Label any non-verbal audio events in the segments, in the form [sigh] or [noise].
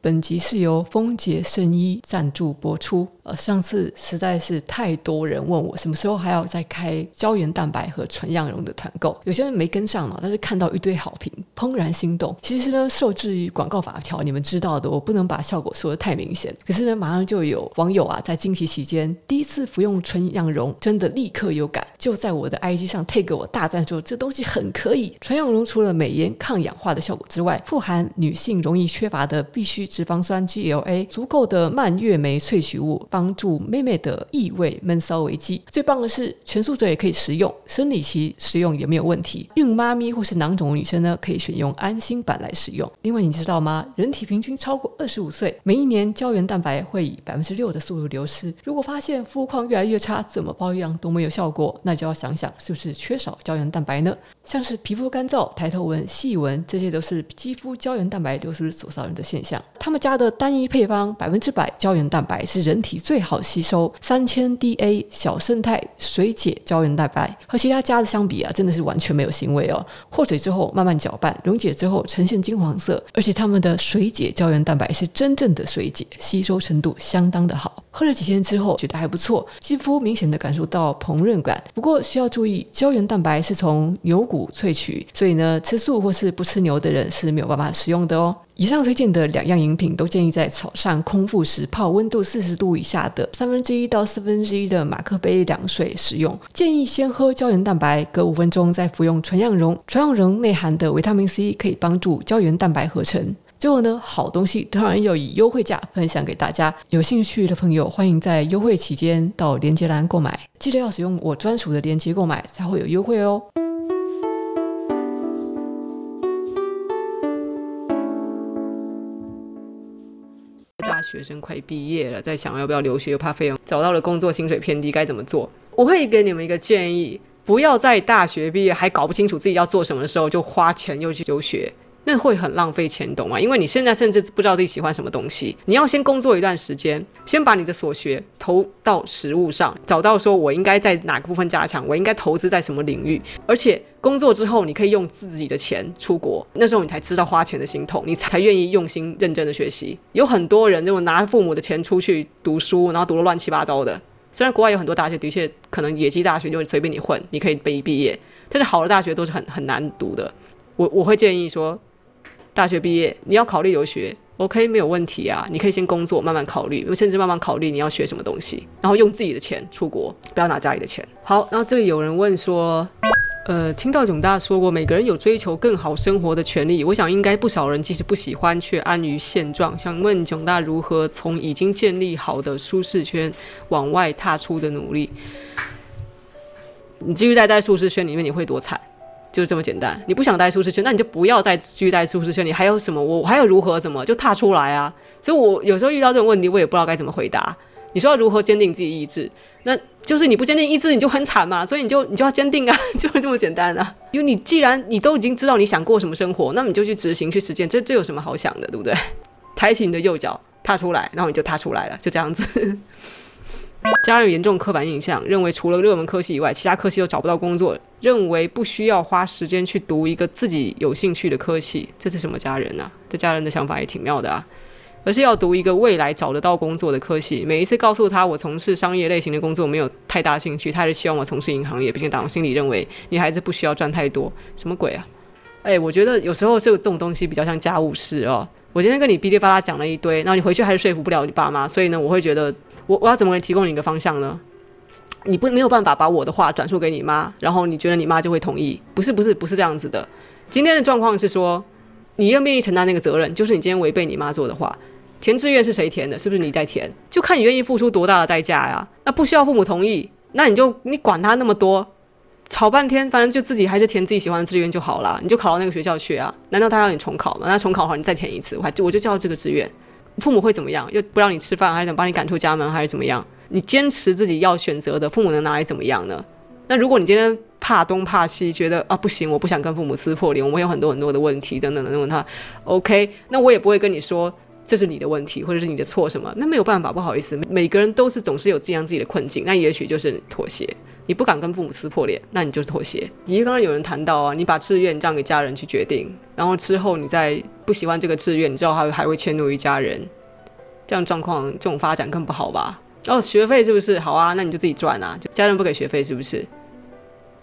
本集是由丰杰圣衣赞助播出。呃，上次实在是太多人问我什么时候还要再开胶原蛋白和纯羊绒的团购，有些人没跟上嘛，但是看到一堆好评，怦然心动。其实呢，受制于广告法条，你们知道的，我不能把效果说的太明显。可是呢，马上就有网友啊，在经期期间第一次服用纯羊绒，真的立刻有感，就在我的 IG 上 tag 我大赞说这东西很可以。纯羊绒除了美颜抗氧化的效果之外，富含女性容易缺乏的必需脂肪酸 GLA，足够的蔓越莓萃取物，帮助妹妹的异味闷骚危机。最棒的是，全素者也可以食用，生理期食用也没有问题。孕妈咪或是囊肿的女生呢，可以选用安心版来使用。另外，你知道吗？人体平均超过二十五岁，每一年胶原蛋白会以百分之六的速度流失。如果发现肤况越来越差，怎么保养都没有效果，那就要想想是不是缺少胶原蛋白呢？像是皮肤干燥、抬头纹、细纹，这些都是肌肤胶原蛋白流失所造成的现象。他们家的单一配方百分之百胶原蛋白是人体最好吸收三千 DA 小胜肽水解胶原蛋白，和其他家的相比啊，真的是完全没有腥味哦。和水之后慢慢搅拌，溶解之后呈现金黄色，而且它们的水解胶原蛋白是真正的水解，吸收程度相当的好。喝了几天之后觉得还不错，肌肤明显的感受到膨润感。不过需要注意，胶原蛋白是从牛骨萃取，所以呢，吃素或是不吃牛的人是没有办法食用的哦。以上推荐的两样饮品都建议在早上空腹时泡温度四十度以下的三分之一到四分之一的马克杯凉水使用。建议先喝胶原蛋白，隔五分钟再服用纯羊绒。纯羊绒内含的维他命 C 可以帮助胶原蛋白合成。最后呢，好东西当然要以优惠价分享给大家。有兴趣的朋友欢迎在优惠期间到链接栏购买，记得要使用我专属的链接购买才会有优惠哦。大学生快毕业了，在想要不要留学，又怕费用；找到了工作，薪水偏低，该怎么做？我会给你们一个建议：不要在大学毕业还搞不清楚自己要做什么的时候，就花钱又去留学。那会很浪费钱，懂吗？因为你现在甚至不知道自己喜欢什么东西，你要先工作一段时间，先把你的所学投到实务上，找到说我应该在哪个部分加强，我应该投资在什么领域。而且工作之后，你可以用自己的钱出国，那时候你才知道花钱的心痛，你才愿意用心认真的学习。有很多人就拿父母的钱出去读书，然后读得乱七八糟的。虽然国外有很多大学的确可能野鸡大学就是随便你混，你可以被毕业，但是好的大学都是很很难读的。我我会建议说。大学毕业，你要考虑留学，OK，没有问题啊。你可以先工作，慢慢考虑，甚至慢慢考虑你要学什么东西，然后用自己的钱出国，不要拿家里的钱。好，然后这里有人问说，呃，听到囧大说过，每个人有追求更好生活的权利。我想应该不少人即使不喜欢，却安于现状。想问囧大如何从已经建立好的舒适圈往外踏出的努力？你继续待在舒适圈里面，你会多惨？就这么简单，你不想待舒适圈，那你就不要再继续待舒适圈。你还有什么？我还有如何怎么就踏出来啊？所以，我有时候遇到这种问题，我也不知道该怎么回答。你说要如何坚定自己意志？那就是你不坚定意志，你就很惨嘛。所以你就你就要坚定啊，[laughs] 就是这么简单啊。因为你既然你都已经知道你想过什么生活，那你就去执行去实践，这这有什么好想的，对不对？抬起你的右脚，踏出来，然后你就踏出来了，就这样子。家人有严重刻板印象，认为除了热门科系以外，其他科系都找不到工作，认为不需要花时间去读一个自己有兴趣的科系。这是什么家人呢、啊？这家人的想法也挺妙的啊，而是要读一个未来找得到工作的科系。每一次告诉他我从事商业类型的工作没有太大兴趣，他还是希望我从事银行业，并且党心里认为女孩子不需要赚太多。什么鬼啊？哎，我觉得有时候这种东西比较像家务事哦。我今天跟你噼里啪啦讲了一堆，然后你回去还是说服不了你爸妈，所以呢，我会觉得。我我要怎么给提供你一个方向呢？你不没有办法把我的话转述给你妈，然后你觉得你妈就会同意？不是不是不是这样子的。今天的状况是说，你愿不愿意承担那个责任？就是你今天违背你妈做的话，填志愿是谁填的？是不是你在填？就看你愿意付出多大的代价呀。那不需要父母同意，那你就你管他那么多，吵半天，反正就自己还是填自己喜欢的志愿就好了。你就考到那个学校去啊？难道他要你重考吗？那重考好，你再填一次，我还我就叫这个志愿。父母会怎么样？又不让你吃饭，还是想把你赶出家门，还是怎么样？你坚持自己要选择的，父母能拿来怎么样呢？那如果你今天怕东怕西，觉得啊不行，我不想跟父母撕破脸，我们有很多很多的问题等等等等，他 OK，那我也不会跟你说这是你的问题或者是你的错什么，那没有办法，不好意思，每个人都是总是有这样自己的困境，那也许就是妥协。你不敢跟父母撕破脸，那你就是妥协。也刚刚有人谈到啊，你把志愿让给家人去决定，然后之后你再不喜欢这个志愿，你知道他还会迁怒于家人，这样状况这种发展更不好吧？哦，学费是不是好啊？那你就自己赚啊，就家人不给学费是不是？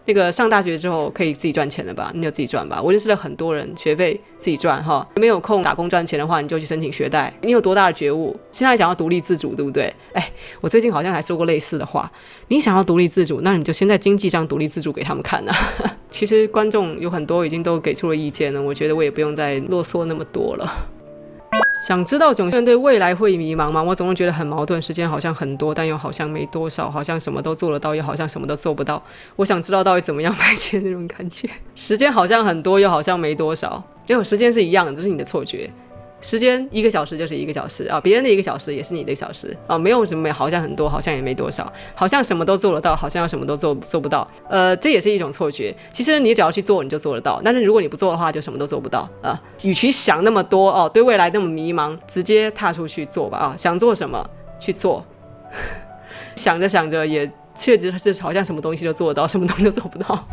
那个上大学之后可以自己赚钱了吧？你就自己赚吧。我认识了很多人，学费自己赚哈。没有空打工赚钱的话，你就去申请学贷。你有多大的觉悟？现在想要独立自主，对不对？哎，我最近好像还说过类似的话。你想要独立自主，那你就先在经济上独立自主给他们看呐、啊。[laughs] 其实观众有很多已经都给出了意见了，我觉得我也不用再啰嗦那么多了。想知道囧圈对未来会迷茫吗？我总是觉得很矛盾，时间好像很多，但又好像没多少，好像什么都做得到，又好像什么都做不到。我想知道到底怎么样排解那种感觉。时间好像很多，又好像没多少，因为时间是一样的，这是你的错觉。时间一个小时就是一个小时啊，别人的一个小时也是你的一个小时啊，没有什么，好像很多，好像也没多少，好像什么都做得到，好像什么都做做不到，呃，这也是一种错觉。其实你只要去做，你就做得到。但是如果你不做的话，就什么都做不到啊。与其想那么多哦，对未来那么迷茫，直接踏出去做吧啊！想做什么去做，想着想着也确实是好像什么东西都做得到，什么东西都做不到。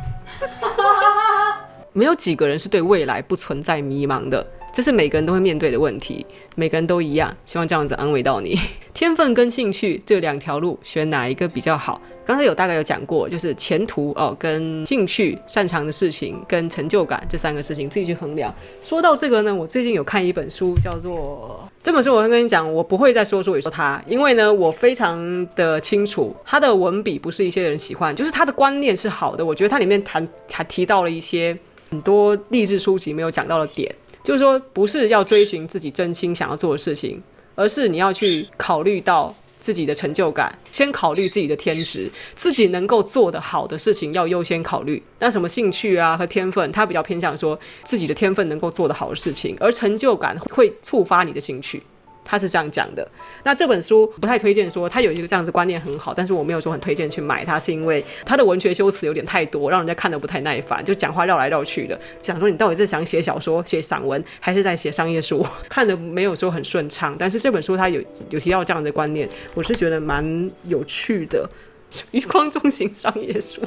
没有几个人是对未来不存在迷茫的。这是每个人都会面对的问题，每个人都一样。希望这样子安慰到你。[laughs] 天分跟兴趣这两条路，选哪一个比较好？刚才有大概有讲过，就是前途哦，跟兴趣、擅长的事情跟成就感这三个事情自己去衡量。说到这个呢，我最近有看一本书，叫做这本书，我会跟你讲，我不会再说说说它，因为呢，我非常的清楚，他的文笔不是一些人喜欢，就是他的观念是好的。我觉得它里面谈还提到了一些很多励志书籍没有讲到的点。就是说，不是要追寻自己真心想要做的事情，而是你要去考虑到自己的成就感，先考虑自己的天职，自己能够做得好的事情要优先考虑。那什么兴趣啊和天分，他比较偏向说自己的天分能够做得好的事情，而成就感会触发你的兴趣。他是这样讲的。那这本书不太推荐说他有一个这样子观念很好，但是我没有说很推荐去买它，是因为他的文学修辞有点太多，让人家看得不太耐烦，就讲话绕来绕去的，想说你到底是想写小说、写散文，还是在写商业书？[laughs] 看得没有说很顺畅。但是这本书他有有提到这样的观念，我是觉得蛮有趣的。[laughs] 余光中型商业书，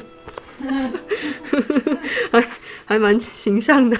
还 [laughs] 还蛮形象的。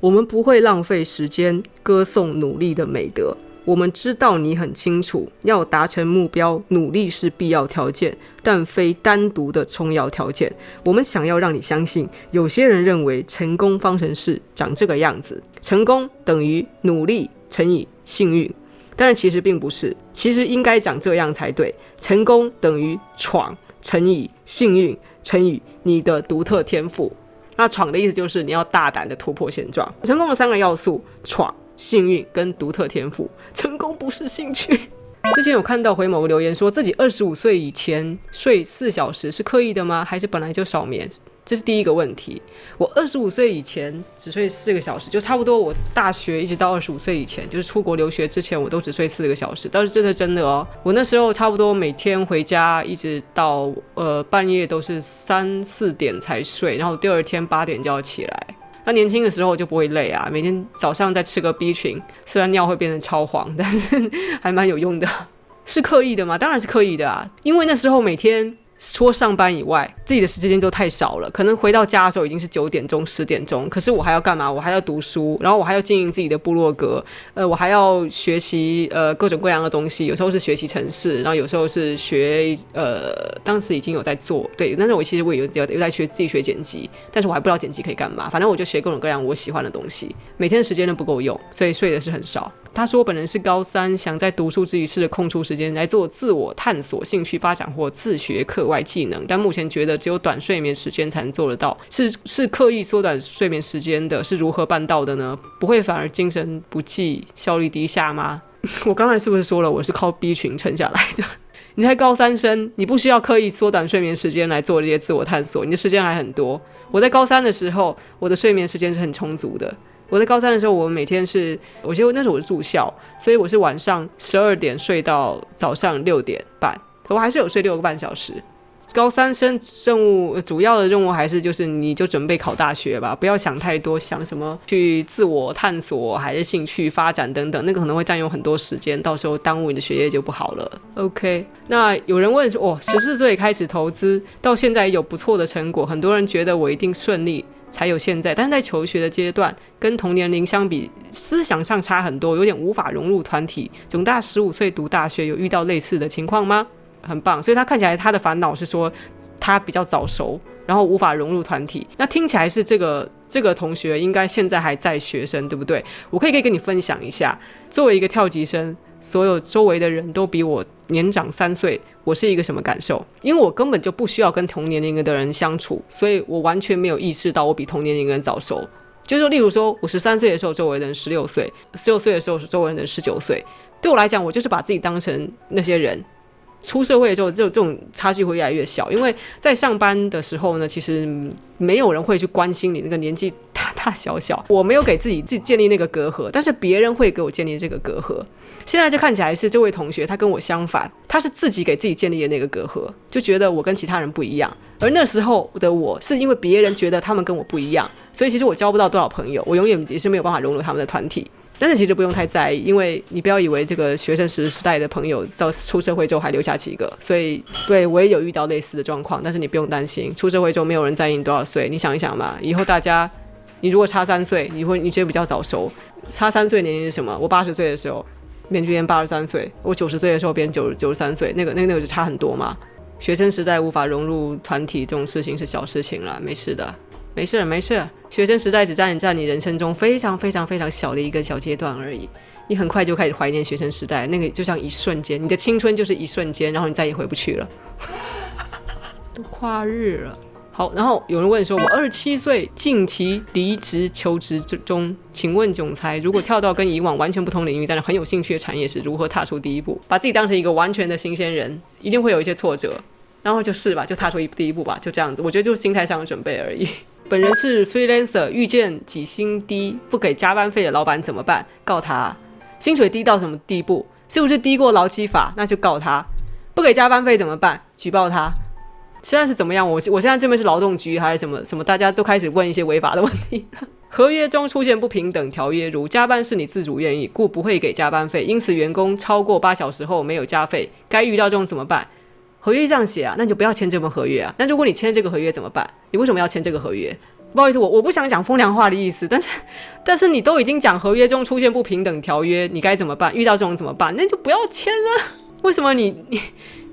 我们不会浪费时间歌颂努力的美德。我们知道你很清楚，要达成目标，努力是必要条件，但非单独的重要条件。我们想要让你相信，有些人认为成功方程式长这个样子：成功等于努力乘以幸运，但是其实并不是，其实应该长这样才对。成功等于闯乘以幸运乘以你的独特天赋。那闯的意思就是你要大胆的突破现状。成功的三个要素：闯。幸运跟独特天赋，成功不是兴趣。之前有看到回某个留言，说自己二十五岁以前睡四小时是刻意的吗？还是本来就少眠？这是第一个问题。我二十五岁以前只睡四个小时，就差不多我大学一直到二十五岁以前，就是出国留学之前，我都只睡四个小时。但是这是真的哦，我那时候差不多每天回家一直到呃半夜都是三四点才睡，然后第二天八点就要起来。那年轻的时候就不会累啊，每天早上再吃个 B 群，虽然尿会变成超黄，但是还蛮有用的。是刻意的吗？当然是刻意的啊，因为那时候每天。除了上班以外，自己的时间就太少了。可能回到家的时候已经是九点钟、十点钟，可是我还要干嘛？我还要读书，然后我还要经营自己的部落格，呃，我还要学习呃各种各样的东西。有时候是学习程式，然后有时候是学呃，当时已经有在做，对。但是我其实我也有有在学自己学剪辑，但是我还不知道剪辑可以干嘛。反正我就学各种各样我喜欢的东西，每天的时间都不够用，所以睡的是很少。他说：“本人是高三，想在读书之余试着空出时间来做自我探索、兴趣发展或自学课外技能，但目前觉得只有短睡眠时间才能做得到。是是刻意缩短睡眠时间的，是如何办到的呢？不会反而精神不济、效率低下吗？[laughs] 我刚才是不是说了我是靠 B 群撑下来的？[laughs] 你才高三生，你不需要刻意缩短睡眠时间来做这些自我探索，你的时间还很多。我在高三的时候，我的睡眠时间是很充足的。”我在高三的时候，我每天是，我记得那时候我是住校，所以我是晚上十二点睡到早上六点半，我还是有睡六个半小时。高三生任务主要的任务还是就是你就准备考大学吧，不要想太多，想什么去自我探索还是兴趣发展等等，那个可能会占用很多时间，到时候耽误你的学业就不好了。OK，那有人问说，哦，十四岁开始投资，到现在有不错的成果，很多人觉得我一定顺利才有现在，但是在求学的阶段跟同年龄相比，思想上差很多，有点无法融入团体。总大十五岁读大学，有遇到类似的情况吗？很棒，所以他看起来他的烦恼是说他比较早熟，然后无法融入团体。那听起来是这个这个同学应该现在还在学生，对不对？我可以可以跟你分享一下，作为一个跳级生，所有周围的人都比我年长三岁，我是一个什么感受？因为我根本就不需要跟同年龄的人相处，所以我完全没有意识到我比同年龄的人早熟。就是说，例如说我十三岁的时候，周围的人十六岁；十六岁的时候，周围的人十九岁。对我来讲，我就是把自己当成那些人。出社会之后，这种这种差距会越来越小，因为在上班的时候呢，其实没有人会去关心你那个年纪大大小小。我没有给自己自己建立那个隔阂，但是别人会给我建立这个隔阂。现在就看起来是这位同学，他跟我相反，他是自己给自己建立的那个隔阂，就觉得我跟其他人不一样。而那时候的我是因为别人觉得他们跟我不一样，所以其实我交不到多少朋友，我永远也是没有办法融入他们的团体。但是其实不用太在意，因为你不要以为这个学生时时代的朋友到出社会之后还留下几个，所以对我也有遇到类似的状况。但是你不用担心，出社会之后没有人在意你多少岁。你想一想嘛，以后大家，你如果差三岁，你会你觉得比较早熟，差三岁年龄是什么？我八十岁的时候，面别人八十三岁；我九十岁的时候，别人九九十三岁，那个那个那个就差很多嘛。学生时代无法融入团体这种事情是小事情了，没事的。没事没事，学生时代只占占你人生中非常非常非常小的一个小阶段而已。你很快就开始怀念学生时代，那个就像一瞬间，你的青春就是一瞬间，然后你再也回不去了。[laughs] 都跨日了，好，然后有人问说，我二十七岁，近期离职求职中，请问总裁，如果跳到跟以往完全不同领域，但是很有兴趣的产业是，如何踏出第一步？把自己当成一个完全的新鲜人，一定会有一些挫折，然后就试吧，就踏出一第一步吧，就这样子。我觉得就是心态上的准备而已。本人是 freelancer，遇见起薪低不给加班费的老板怎么办？告他，薪水低到什么地步？是不是低过劳基法？那就告他。不给加班费怎么办？举报他。现在是怎么样？我我现在这边是劳动局还是什么什么？大家都开始问一些违法的问题。[laughs] 合约中出现不平等条约，如加班是你自主愿意，故不会给加班费，因此员工超过八小时后没有加费，该遇到这种怎么办？合约这样写啊，那你就不要签这份合约啊。那如果你签这个合约怎么办？你为什么要签这个合约？不好意思，我我不想讲风凉话的意思，但是但是你都已经讲合约中出现不平等条约，你该怎么办？遇到这种怎么办？那就不要签啊。为什么你你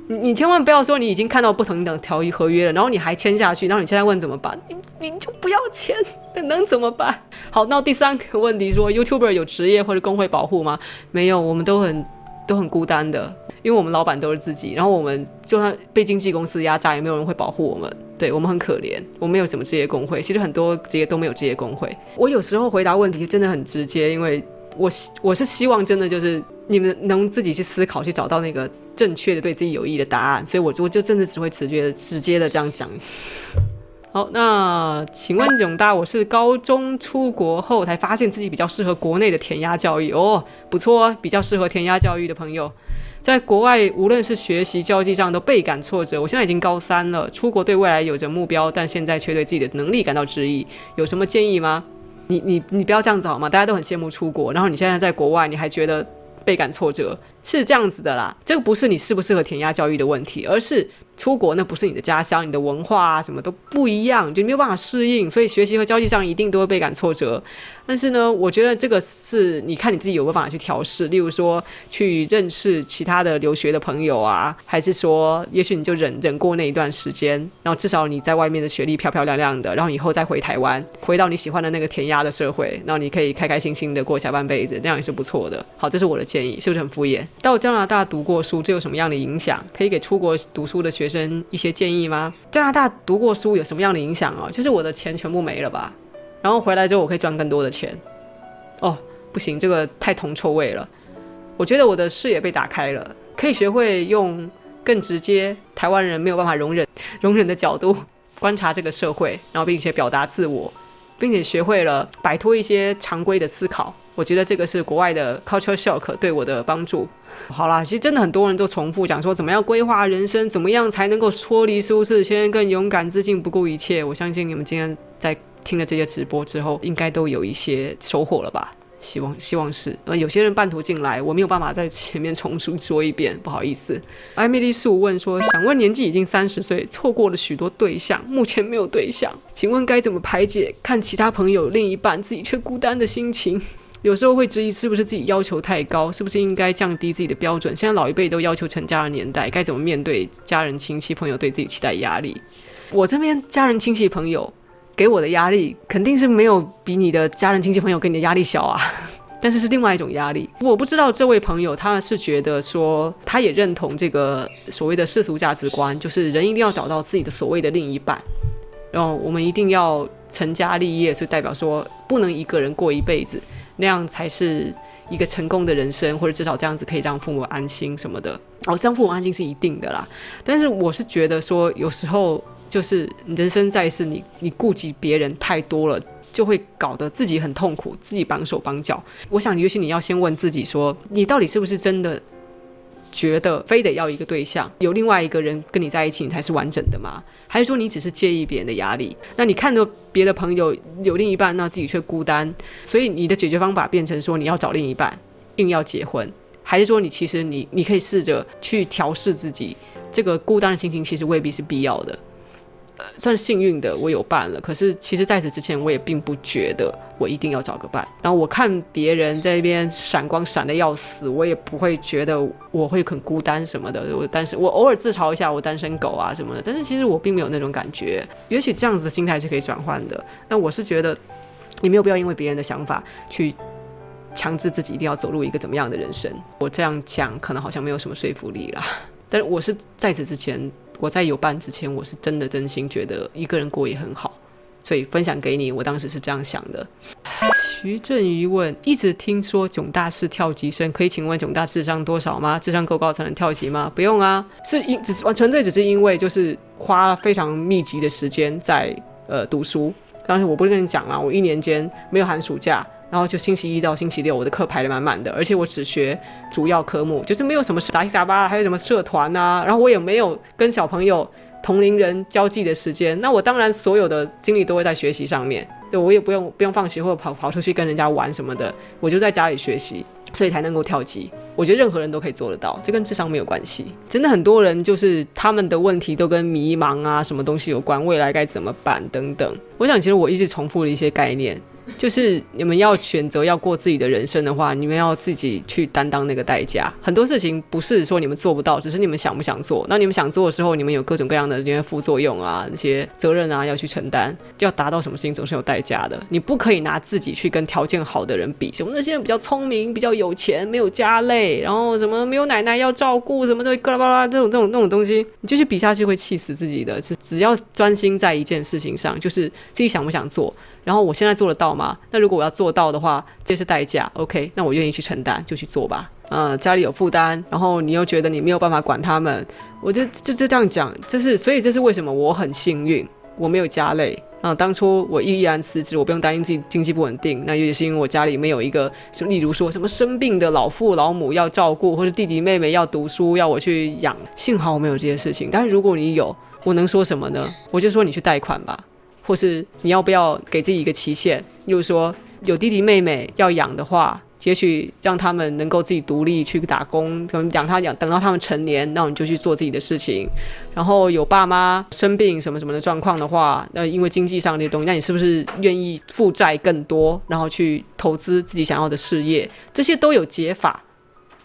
你千万不要说你已经看到不平等条约合约了，然后你还签下去，然后你现在问怎么办？你你就不要签，那能怎么办？好，那第三个问题说，YouTuber 有职业或者工会保护吗？没有，我们都很都很孤单的。因为我们老板都是自己，然后我们就算被经纪公司压榨，也没有人会保护我们。对，我们很可怜，我们没有什么职业工会。其实很多职业都没有职业工会。我有时候回答问题真的很直接，因为我我是希望真的就是你们能自己去思考，去找到那个正确的、对自己有益的答案。所以我我就真的只会直接、直接的这样讲。好，那请问囧大，我是高中出国后才发现自己比较适合国内的填鸭教育哦，不错哦，比较适合填鸭教育的朋友。在国外，无论是学习、交际上都倍感挫折。我现在已经高三了，出国对未来有着目标，但现在却对自己的能力感到质疑。有什么建议吗？你、你、你不要这样子好吗？大家都很羡慕出国，然后你现在在国外，你还觉得倍感挫折，是这样子的啦。这个不是你适不适合填鸭教育的问题，而是。出国那不是你的家乡，你的文化啊什么都不一样，就没有办法适应，所以学习和交际上一定都会倍感挫折。但是呢，我觉得这个是你看你自己有没有办法去调试，例如说去认识其他的留学的朋友啊，还是说也许你就忍忍过那一段时间，然后至少你在外面的学历漂漂亮亮的，然后以后再回台湾，回到你喜欢的那个填鸭的社会，然后你可以开开心心的过下半辈子，这样也是不错的。好，这是我的建议，是不是很敷衍？到加拿大读过书，这有什么样的影响？可以给出国读书的学生一些建议吗？加拿大读过书有什么样的影响哦？就是我的钱全部没了吧，然后回来之后我可以赚更多的钱。哦，不行，这个太铜臭味了。我觉得我的视野被打开了，可以学会用更直接台湾人没有办法容忍 [laughs] 容忍的角度 [laughs] 观察这个社会，然后并且表达自我。并且学会了摆脱一些常规的思考。我觉得这个是国外的 culture shock 对我的帮助。好啦，其实真的很多人都重复讲说，怎么样规划人生，怎么样才能够脱离舒适圈，更勇敢自信，不顾一切。我相信你们今天在听了这些直播之后，应该都有一些收获了吧。希望希望是，呃，有些人半途进来，我没有办法在前面重述说一遍，不好意思。艾米丽素问说，想问年纪已经三十岁，错过了许多对象，目前没有对象，请问该怎么排解看其他朋友另一半，自己却孤单的心情？[laughs] 有时候会质疑是不是自己要求太高，是不是应该降低自己的标准？现在老一辈都要求成家的年代，该怎么面对家人、亲戚、朋友对自己期待压力？我这边家人、亲戚、朋友。给我的压力肯定是没有比你的家人、亲戚、朋友给你的压力小啊，[laughs] 但是是另外一种压力。我不知道这位朋友他是觉得说，他也认同这个所谓的世俗价值观，就是人一定要找到自己的所谓的另一半，然后我们一定要成家立业，所以代表说不能一个人过一辈子，那样才是一个成功的人生，或者至少这样子可以让父母安心什么的。哦，让父母安心是一定的啦，但是我是觉得说有时候。就是人生在世，你你顾及别人太多了，就会搞得自己很痛苦，自己绑手绑脚。我想，尤其你要先问自己说，你到底是不是真的觉得非得要一个对象，有另外一个人跟你在一起，你才是完整的吗？还是说你只是介意别人的压力？那你看着别的朋友有另一半，那自己却孤单，所以你的解决方法变成说你要找另一半，硬要结婚，还是说你其实你你可以试着去调试自己，这个孤单的心情其实未必是必要的。算是幸运的，我有伴了。可是其实在此之前，我也并不觉得我一定要找个伴。然后我看别人在那边闪光闪的要死，我也不会觉得我会很孤单什么的。我但是我偶尔自嘲一下我单身狗啊什么的。但是其实我并没有那种感觉。也许这样子的心态是可以转换的。那我是觉得你没有必要因为别人的想法去强制自己一定要走入一个怎么样的人生。我这样讲可能好像没有什么说服力啦。但是我是在此之前。我在有伴之前，我是真的真心觉得一个人过也很好，所以分享给你。我当时是这样想的。徐振宇问：一直听说囧大是跳级生，可以请问囧大智商多少吗？智商够高才能跳级吗？不用啊，是因只是纯粹只是因为就是花了非常密集的时间在呃读书。当时我不是跟你讲了，我一年间没有寒暑假。然后就星期一到星期六，我的课排得满满的，而且我只学主要科目，就是没有什么杂七杂八，还有什么社团啊，然后我也没有跟小朋友同龄人交际的时间，那我当然所有的精力都会在学习上面，就我也不用不用放学或者跑跑出去跟人家玩什么的，我就在家里学习，所以才能够跳级。我觉得任何人都可以做得到，这跟智商没有关系。真的很多人就是他们的问题都跟迷茫啊，什么东西有关，未来该怎么办等等。我想其实我一直重复了一些概念。就是你们要选择要过自己的人生的话，你们要自己去担当那个代价。很多事情不是说你们做不到，只是你们想不想做。那你们想做的时候，你们有各种各样的这些副作用啊，那些责任啊要去承担。就要达到什么事情总是有代价的。你不可以拿自己去跟条件好的人比，什么那些人比较聪明、比较有钱、没有家累，然后什么没有奶奶要照顾，什么这巴拉巴拉这种这种这种东西，你就去比下去会气死自己的。只只要专心在一件事情上，就是自己想不想做。然后我现在做得到吗？那如果我要做到的话，这是代价。OK，那我愿意去承担，就去做吧。呃，家里有负担，然后你又觉得你没有办法管他们，我就就就这样讲。这是所以这是为什么我很幸运，我没有家累。啊、当初我毅然辞职，我不用担心自己经济不稳定。那也是因为我家里没有一个什么，例如说什么生病的老父老母要照顾，或者弟弟妹妹要读书要我去养。幸好我没有这些事情。但是如果你有，我能说什么呢？我就说你去贷款吧。或是你要不要给自己一个期限？例如说有弟弟妹妹要养的话，也许让他们能够自己独立去打工，可能养他养，等到他们成年，那你就去做自己的事情。然后有爸妈生病什么什么的状况的话，那因为经济上这些东西，那你是不是愿意负债更多，然后去投资自己想要的事业？这些都有解法，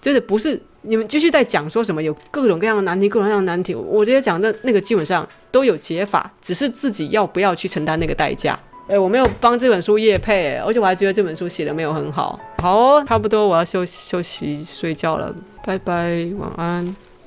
就是不是。你们继续在讲说什么有各种各样的难题，各种各样的难题。我觉得讲的那个基本上都有解法，只是自己要不要去承担那个代价。诶，我没有帮这本书业配，而且我还觉得这本书写的没有很好。好哦，差不多我要休息休息睡觉了，拜拜，晚安。